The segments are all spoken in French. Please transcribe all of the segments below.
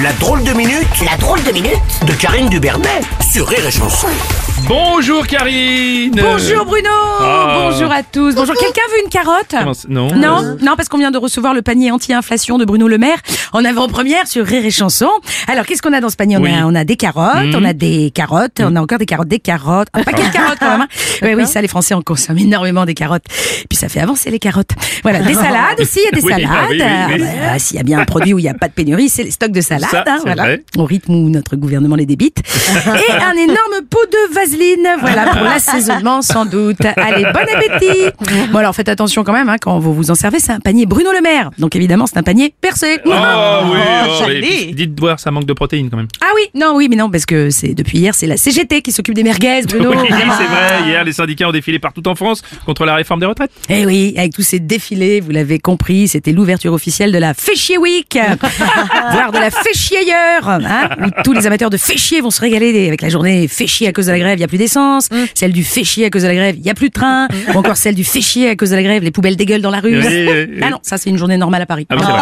La drôle de minute La drôle de minute De Karine Dubernet sur Rire et Chanson. Bonjour Karine Bonjour Bruno Ah. Bonjour à tous Bonjour, quelqu'un veut une carotte Non non, non, parce qu'on vient de recevoir le panier anti-inflation de Bruno Le Maire en avant-première sur Rire et Chanson. Alors, qu'est-ce qu'on a dans ce panier? On, Oui. a, on a des carottes, Mhm. on a des carottes, on a encore des carottes, des carottes, un paquet de carottes quand même. hein. Oui, oui, ça, les Français en consomment énormément des carottes. Puis ça fait avancer les carottes. Voilà, des salades aussi, il y a des Oui, salades. ah oui, oui, Ah, oui. bah, S'il y a bien un produit où il n'y a pas de pénurie, c'est les stocks de salades. Ça, hein, c'est voilà, vrai. au rythme où notre gouvernement les débite. Et un énorme pot de vaseline, voilà, pour l'assaisonnement sans doute. Allez, bon appétit Bon alors faites attention quand même, hein, quand vous vous en servez, c'est un panier Bruno Le Maire. Donc évidemment, c'est un panier percé. Oh, oui, oh, joli. mais dites voir, ça manque de protéines quand même. Ah oui, non, oui, mais non, parce que c'est depuis hier, c'est la CGT qui s'occupe des merguez, Bruno. oui, c'est vrai, hier les syndicats ont défilé partout en France contre la réforme des retraites. Eh oui, avec tous ces défilés, vous l'avez compris, c'était l'ouverture officielle de la Féchier Week, voire de la Féchier ailleurs, hein, où tous les amateurs de Féchier vont se régaler avec la journée Féchier à cause de la grève, il y a plus d'essence, celle du Féchier à cause de la grève, il y a plus de train, ou encore celle du Féchier à cause de la grève, les poubelles dégueulent dans la rue. Oui, oui, oui. Ah non, ça c'est une journée normale à Paris. Ah vrai.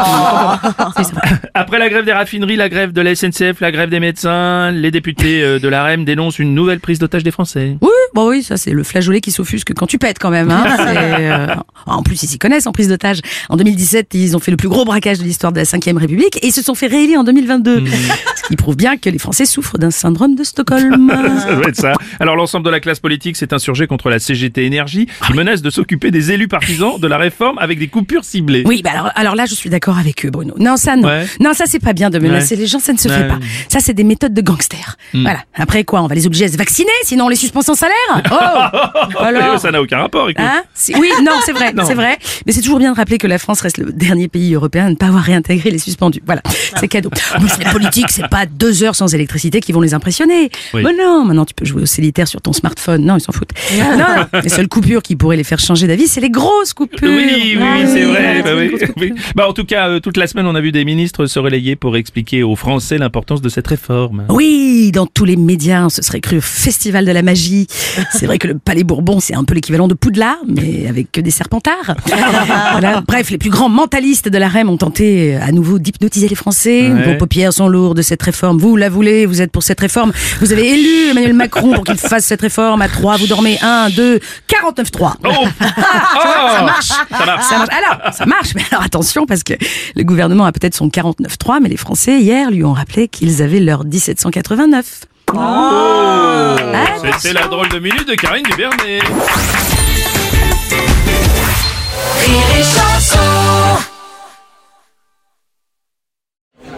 Vrai. Après la grève des raffineries, la grève de la SNCF, la grève des médecins, les députés euh, de la REM dénoncent une nouvelle prise d'otage des Français. Oui, bon oui, ça c'est le flageolet qui s'offusque quand tu pètes quand même. Hein. Euh, En plus, ils s'y connaissent en prise d'otage. En 2017, ils ont fait le plus gros braquage de l'histoire de la 5 République et ils se sont fait réélire en 2022. Ce qui prouve bien que les Français souffrent d'un syndrome de Stockholm. Ça doit être ça. Alors l'ensemble de la classe politique s'est insurgé contre la CGT Énergie qui menace de s'occuper des élus partisans de la réforme avec des coupures ciblées. Oui, bah alors, alors là, je suis d'accord avec eux, Bruno. Non, ça, non. Ouais. Non, ça, c'est pas bien de menacer les gens, ça ne se fait Ouais. Hmm. pas. Ça, c'est des méthodes de gangsters. Voilà. Après quoi, on va les obliger à se vacciner, sinon on les suspend sans salaire? Oh Alors ça n'a aucun rapport, écoute. Hein? Oui, non, c'est vrai, c'est vrai. Mais c'est toujours bien de rappeler que la France reste le dernier pays européen à ne pas avoir réintégré les suspendus. Voilà, c'est cadeau. En plus, les politiques, c'est pas deux heures sans électricité qui vont les impressionner. Oui. Mais non, maintenant tu peux jouer au solitaire sur ton smartphone. Non, ils s'en foutent. Non, non. Les seules coupures qui pourraient les faire changer d'avis, c'est les grosses coupures. Oui, oui, Ah oui, c'est vrai. bah c'est oui, oui. Bah, en tout cas, euh, toute la semaine, on a vu des ministres se relayer pour expliquer aux Français l'importance de cette réforme. Oui, dans tous les médias, on se serait cru au festival de la magie. C'est vrai que le Palais Bourbon, c'est un peu l'équivalent de Poudlard, mais avec que des serpentards. Voilà. Bref, les plus grands mentalistes de la REM ont tenté euh, à nouveau d'hypnotiser les Français. Ouais. Paupières sont lourdes de cette réforme. Vous la voulez, vous êtes pour cette réforme. Vous avez élu Emmanuel Macron pour qu'il fasse cette réforme à 3. Vous dormez 1, 2, 49-3. Oh, ça marche. Ça marche. Ça marche. Alors, ça marche, mais alors attention, parce que le gouvernement a peut-être son 49.3, mais les Français, hier, lui ont rappelé qu'ils avaient leur 1789. Oh, Attention. C'était la drôle de minute de Karine Dubernet.